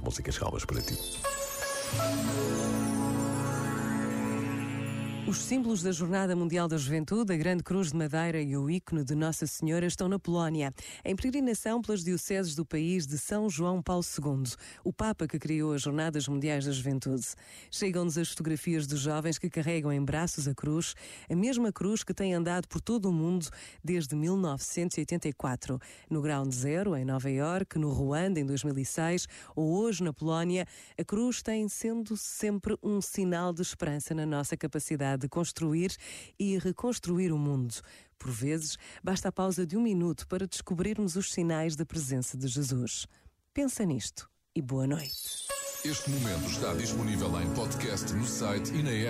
Zandvoortse muziek en schouwenspolitiek. Os símbolos da Jornada Mundial da Juventude, a Grande Cruz de Madeira e o ícone de Nossa Senhora estão na Polónia, em peregrinação pelas dioceses do país de São João Paulo II, o Papa que criou as Jornadas Mundiais da Juventude. Chegam-nos as fotografias dos jovens que carregam em braços a cruz, a mesma cruz que tem andado por todo o mundo desde 1984. No Ground Zero, em Nova York, no Ruanda, em 2006, ou hoje na Polónia, a cruz tem sendo sempre um sinal de esperança na nossa capacidade de construir e reconstruir o mundo. Por vezes, basta a pausa de um minuto para descobrirmos os sinais da presença de Jesus. Pensa nisto e boa noite. Este momento está disponível em podcast no site e na app.